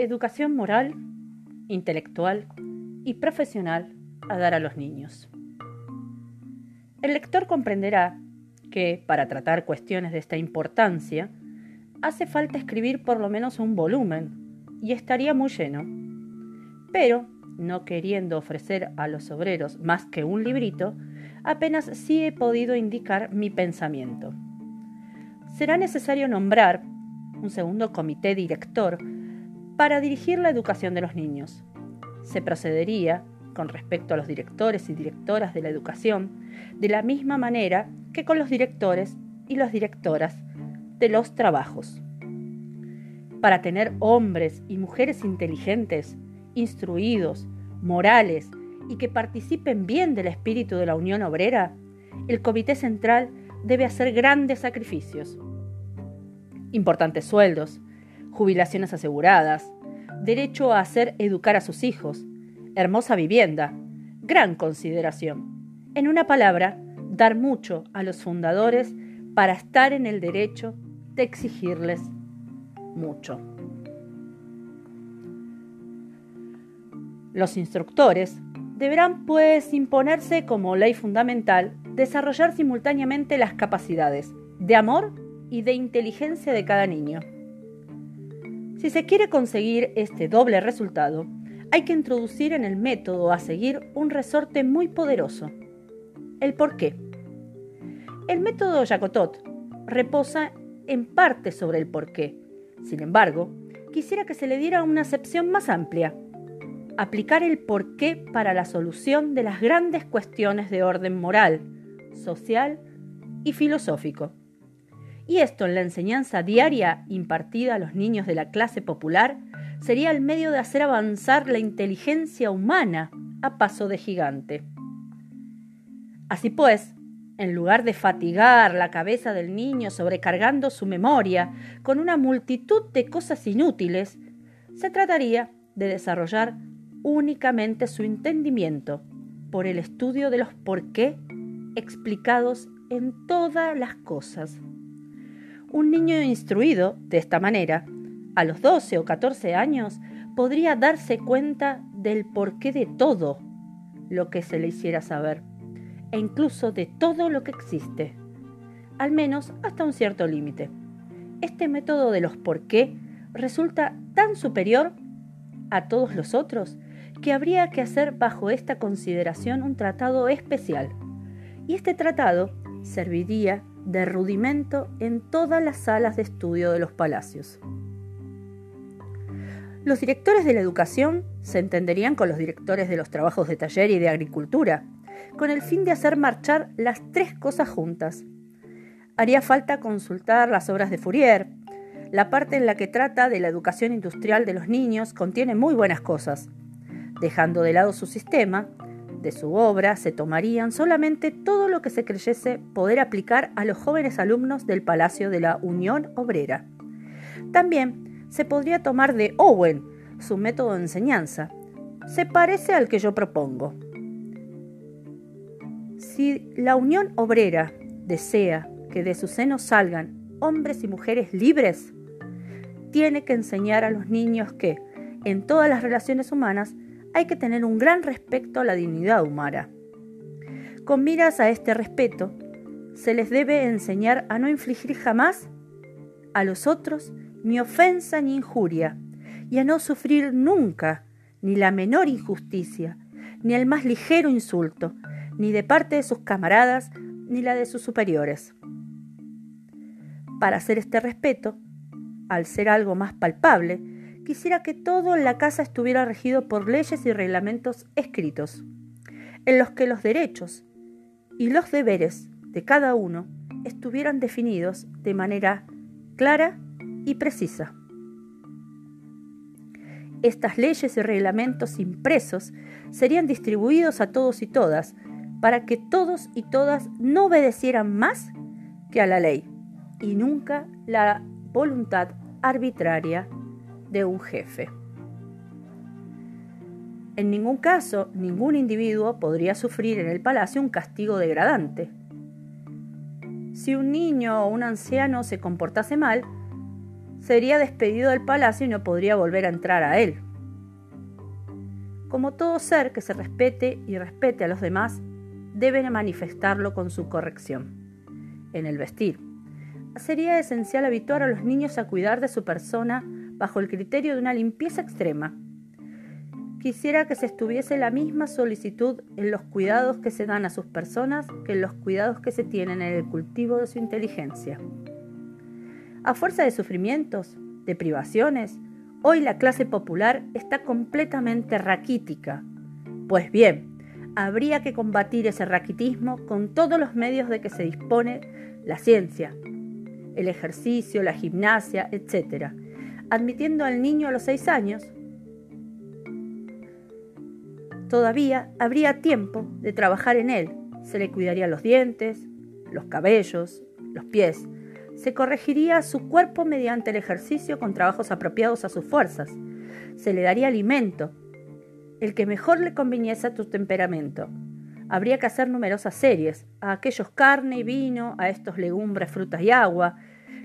Educación moral, intelectual y profesional a dar a los niños. El lector comprenderá que, para tratar cuestiones de esta importancia, hace falta escribir por lo menos un volumen, y estaría muy lleno. Pero, no queriendo ofrecer a los obreros más que un librito, apenas sí he podido indicar mi pensamiento. Será necesario nombrar un segundo comité director para dirigir la educación de los niños. Se procedería, con respecto a los directores y directoras de la educación, de la misma manera que con los directores y las directoras de los trabajos. Para tener hombres y mujeres inteligentes, instruidos, morales y que participen bien del espíritu de la Unión Obrera, el Comité Central debe hacer grandes sacrificios. Importantes sueldos, jubilaciones aseguradas, derecho a hacer educar a sus hijos, hermosa vivienda, gran consideración. En una palabra, dar mucho a los fundadores para estar en el derecho de exigirles mucho. Los instructores deberán, pues, imponerse como ley fundamental desarrollar simultáneamente las capacidades de amor y de inteligencia de cada niño. Si se quiere conseguir este doble resultado, hay que introducir en el método a seguir un resorte muy poderoso, el por qué. El método Jacotot reposa en parte sobre el por qué. Sin embargo, quisiera que se le diera una acepción más amplia. Aplicar el por qué para la solución de las grandes cuestiones de orden moral, social y filosófico. Y esto en la enseñanza diaria impartida a los niños de la clase popular sería el medio de hacer avanzar la inteligencia humana a paso de gigante. Así pues, en lugar de fatigar la cabeza del niño sobrecargando su memoria con una multitud de cosas inútiles, se trataría de desarrollar únicamente su entendimiento por el estudio de los por qué explicados en todas las cosas. Un niño instruido de esta manera, a los 12 o 14 años, podría darse cuenta del porqué de todo lo que se le hiciera saber, e incluso de todo lo que existe, al menos hasta un cierto límite. Este método de los por qué resulta tan superior a todos los otros que habría que hacer bajo esta consideración un tratado especial. Y este tratado serviría de rudimento en todas las salas de estudio de los palacios. Los directores de la educación se entenderían con los directores de los trabajos de taller y de agricultura, con el fin de hacer marchar las tres cosas juntas. Haría falta consultar las obras de Fourier. La parte en la que trata de la educación industrial de los niños contiene muy buenas cosas. Dejando de lado su sistema, de su obra se tomarían solamente todo lo que se creyese poder aplicar a los jóvenes alumnos del Palacio de la Unión Obrera. También se podría tomar de Owen su método de enseñanza. Se parece al que yo propongo. Si la Unión Obrera desea que de su seno salgan hombres y mujeres libres, tiene que enseñar a los niños que, en todas las relaciones humanas, hay que tener un gran respeto a la dignidad humana. Con miras a este respeto, se les debe enseñar a no infligir jamás a los otros ni ofensa ni injuria, y a no sufrir nunca ni la menor injusticia, ni el más ligero insulto, ni de parte de sus camaradas, ni la de sus superiores. Para hacer este respeto, al ser algo más palpable, quisiera que todo la casa estuviera regido por leyes y reglamentos escritos, en los que los derechos y los deberes de cada uno estuvieran definidos de manera clara y precisa. Estas leyes y reglamentos impresos serían distribuidos a todos y todas, para que todos y todas no obedecieran más que a la ley y nunca la voluntad arbitraria de un jefe. En ningún caso, ningún individuo podría sufrir en el palacio un castigo degradante. Si un niño o un anciano se comportase mal, sería despedido del palacio y no podría volver a entrar a él. Como todo ser que se respete y respete a los demás, deben manifestarlo con su corrección. En el vestir. Sería esencial habituar a los niños a cuidar de su persona bajo el criterio de una limpieza extrema. Quisiera que se estuviese la misma solicitud en los cuidados que se dan a sus personas que en los cuidados que se tienen en el cultivo de su inteligencia. A fuerza de sufrimientos, de privaciones, hoy la clase popular está completamente raquítica. Pues bien, habría que combatir ese raquitismo con todos los medios de que se dispone la ciencia, el ejercicio, la gimnasia, etc., admitiendo al niño a los seis años. Todavía habría tiempo de trabajar en él. Se le cuidaría los dientes, los cabellos, los pies, se corregiría su cuerpo mediante el ejercicio con trabajos apropiados a sus fuerzas. Se le daría alimento, el que mejor le conviniese a tu temperamento. Habría que hacer numerosas series, a aquellos carne y vino, a estos legumbres, frutas y agua.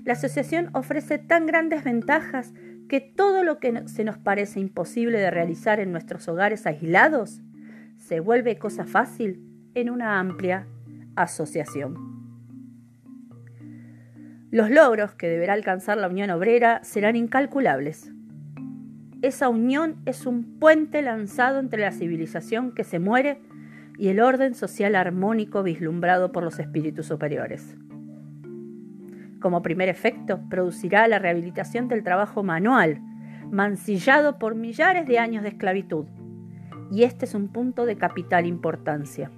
La asociación ofrece tan grandes ventajas que todo lo que se nos parece imposible de realizar en nuestros hogares aislados se vuelve cosa fácil en una amplia asociación. Los logros que deberá alcanzar la Unión Obrera serán incalculables. Esa unión es un puente lanzado entre la civilización que se muere y el orden social armónico vislumbrado por los espíritus superiores. Como primer efecto, producirá la rehabilitación del trabajo manual, mancillado por millares de años de esclavitud. Y este es un punto de capital importancia.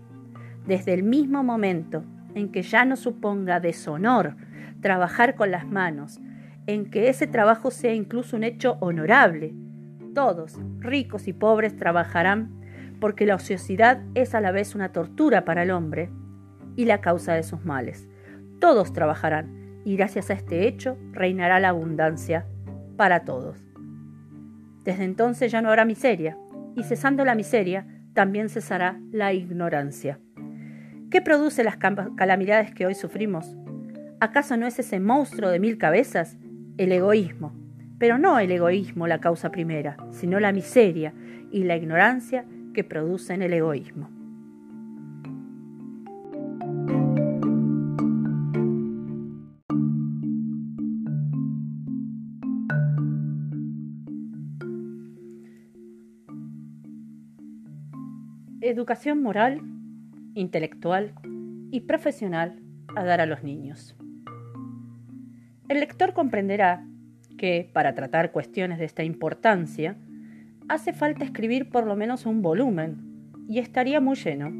Desde el mismo momento en que ya no suponga deshonor trabajar con las manos, en que ese trabajo sea incluso un hecho honorable. Todos, ricos y pobres, trabajarán porque la ociosidad es a la vez una tortura para el hombre y la causa de sus males. Todos trabajarán y gracias a este hecho reinará la abundancia para todos. Desde entonces ya no habrá miseria y cesando la miseria también cesará la ignorancia. ¿Qué produce las calamidades que hoy sufrimos? ¿Acaso no es ese monstruo de mil cabezas? El egoísmo. Pero no el egoísmo la causa primera, sino la miseria y la ignorancia que producen el egoísmo. Educación moral, intelectual y profesional a dar a los niños. El lector comprenderá que, para tratar cuestiones de esta importancia, hace falta escribir por lo menos un volumen, y estaría muy lleno.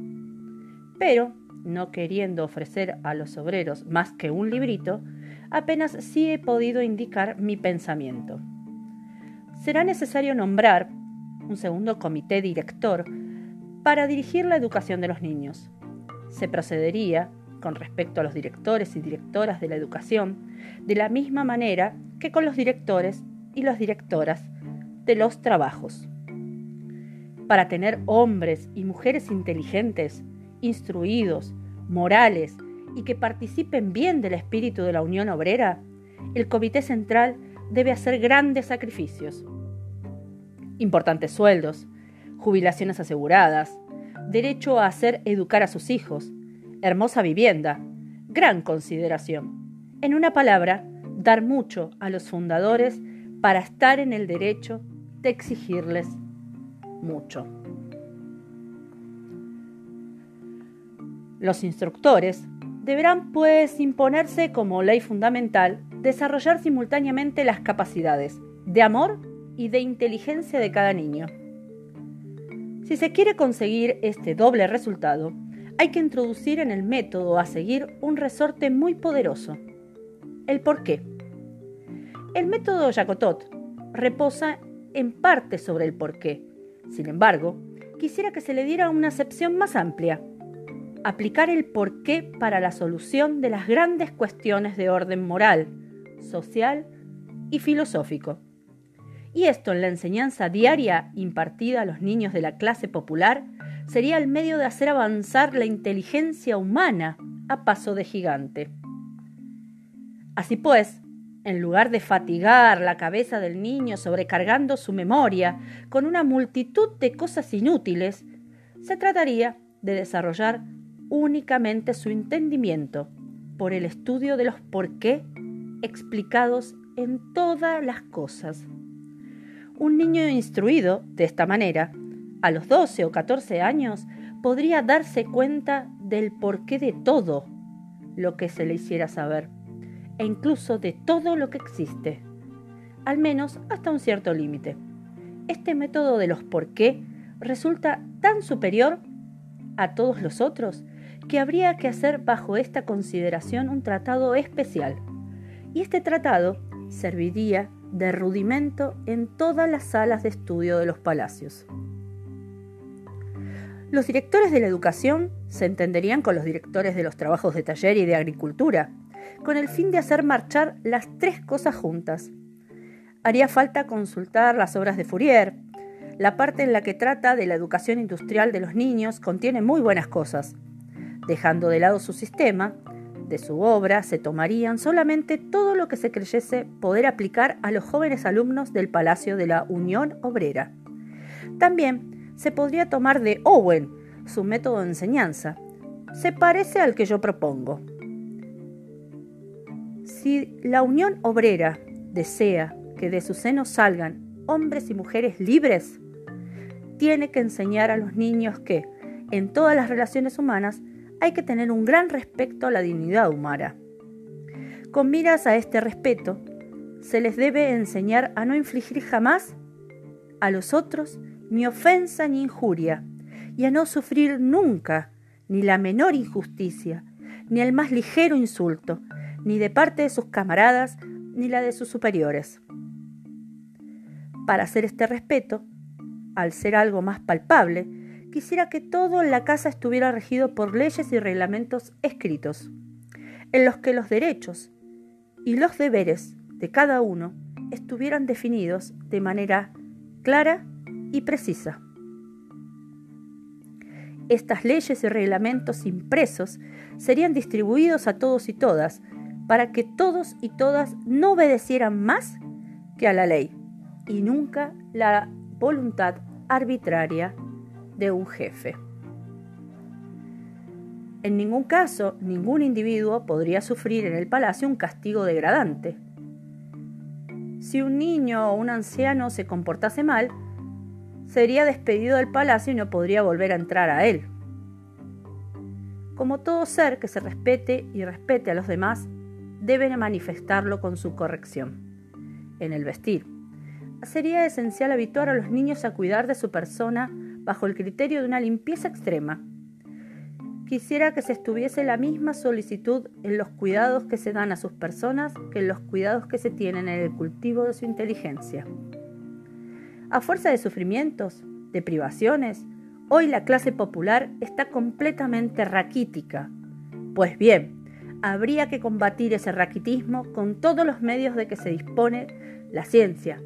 Pero, no queriendo ofrecer a los obreros más que un librito, apenas sí he podido indicar mi pensamiento. Será necesario nombrar un segundo comité director para dirigir la educación de los niños. Se procedería con respecto a los directores y directoras de la educación, de la misma manera que con los directores y las directoras de los trabajos. Para tener hombres y mujeres inteligentes, instruidos, morales y que participen bien del espíritu de la Unión Obrera, el Comité Central debe hacer grandes sacrificios. Importantes sueldos, jubilaciones aseguradas, derecho a hacer educar a sus hijos, hermosa vivienda, gran consideración. En una palabra, dar mucho a los fundadores para estar en el derecho de exigirles mucho. Los instructores deberán, pues, imponerse como ley fundamental desarrollar simultáneamente las capacidades de amor y de inteligencia de cada niño. Si se quiere conseguir este doble resultado, hay que introducir en el método a seguir un resorte muy poderoso. El por qué. El método Jacotot reposa en parte sobre el por qué. Sin embargo, quisiera que se le diera una acepción más amplia. Aplicar el por qué para la solución de las grandes cuestiones de orden moral, social y filosófico. Y esto en la enseñanza diaria impartida a los niños de la clase popular sería el medio de hacer avanzar la inteligencia humana a paso de gigante. Así pues, en lugar de fatigar la cabeza del niño sobrecargando su memoria con una multitud de cosas inútiles, se trataría de desarrollar únicamente su entendimiento por el estudio de los por qué explicados en todas las cosas. Un niño instruido de esta manera, a los 12 o 14 años, podría darse cuenta del porqué de todo lo que se le hiciera saber, e incluso de todo lo que existe, al menos hasta un cierto límite. Este método de los por qué resulta tan superior a todos los otros que habría que hacer bajo esta consideración un tratado especial. Y este tratado serviría de rudimento en todas las salas de estudio de los palacios. Los directores de la educación se entenderían con los directores de los trabajos de taller y de agricultura, con el fin de hacer marchar las tres cosas juntas. Haría falta consultar las obras de Fourier. La parte en la que trata de la educación industrial de los niños contiene muy buenas cosas, Dejando de lado su sistema, de su obra se tomarían solamente todo lo que se creyese poder aplicar a los jóvenes alumnos del Palacio de la Unión Obrera. También se podría tomar de Owen su método de enseñanza. Se parece al que yo propongo. Si la Unión Obrera desea que de su seno salgan hombres y mujeres libres, tiene que enseñar a los niños que, en todas las relaciones humanas, hay que tener un gran respeto a la dignidad humana. Con miras a este respeto, se les debe enseñar a no infligir jamás a los otros ni ofensa ni injuria, y a no sufrir nunca ni la menor injusticia, ni el más ligero insulto, ni de parte de sus camaradas, ni la de sus superiores. Para hacer este respeto, al ser algo más palpable, quisiera que todo en la casa estuviera regido por leyes y reglamentos escritos, en los que los derechos y los deberes de cada uno estuvieran definidos de manera clara y precisa. Estas leyes y reglamentos impresos serían distribuidos a todos y todas para que todos y todas no obedecieran más que a la ley y nunca la voluntad arbitraria de un jefe. En ningún caso, ningún individuo podría sufrir en el palacio un castigo degradante. Si un niño o un anciano se comportase mal, sería despedido del palacio y no podría volver a entrar a él. Como todo ser que se respete y respete a los demás, deben manifestarlo con su corrección. En el vestir. Sería esencial habituar a los niños a cuidar de su persona bajo el criterio de una limpieza extrema. Quisiera que se estuviese la misma solicitud en los cuidados que se dan a sus personas que en los cuidados que se tienen en el cultivo de su inteligencia. A fuerza de sufrimientos, de privaciones, hoy la clase popular está completamente raquítica. Pues bien, habría que combatir ese raquitismo con todos los medios de que se dispone la ciencia,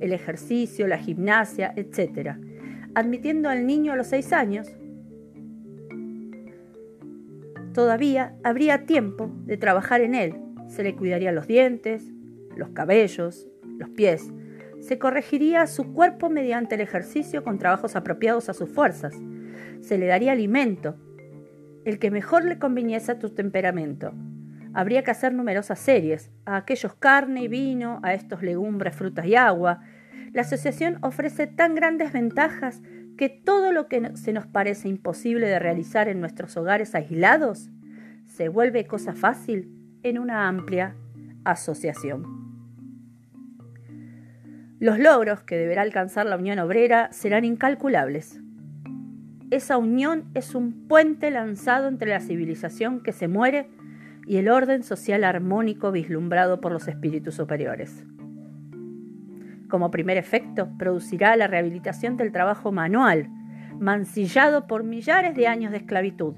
el ejercicio, la gimnasia, etc., admitiendo al niño a los seis años, todavía habría tiempo de trabajar en él. Se le cuidarían los dientes, los cabellos, los pies. Se corregiría su cuerpo mediante el ejercicio con trabajos apropiados a sus fuerzas. Se le daría alimento, el que mejor le conviniese a tu temperamento. Habría que hacer numerosas series, a aquellos carne y vino, a estos legumbres, frutas y agua, la asociación ofrece tan grandes ventajas que todo lo que se nos parece imposible de realizar en nuestros hogares aislados se vuelve cosa fácil en una amplia asociación. Los logros que deberá alcanzar la Unión Obrera serán incalculables. Esa unión es un puente lanzado entre la civilización que se muere y el orden social armónico vislumbrado por los espíritus superiores. Como primer efecto, producirá la rehabilitación del trabajo manual, mancillado por millares de años de esclavitud.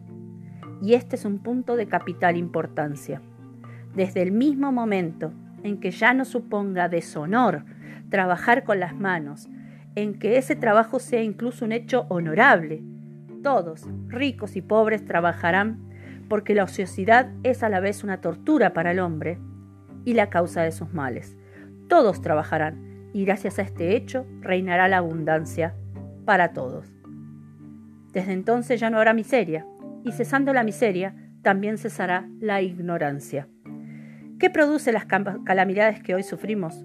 Y este es un punto de capital importancia. Desde el mismo momento en que ya no suponga deshonor trabajar con las manos, en que ese trabajo sea incluso un hecho honorable. Todos, ricos y pobres, trabajarán porque la ociosidad es a la vez una tortura para el hombre y la causa de sus males. Todos trabajarán y gracias a este hecho reinará la abundancia para todos. Desde entonces ya no habrá miseria, y cesando la miseria, también cesará la ignorancia. ¿Qué produce las calamidades que hoy sufrimos?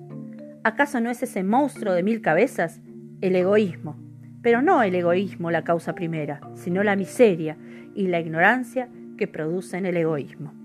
¿Acaso no es ese monstruo de mil cabezas? El egoísmo. Pero no el egoísmo la causa primera, sino la miseria y la ignorancia que producen el egoísmo.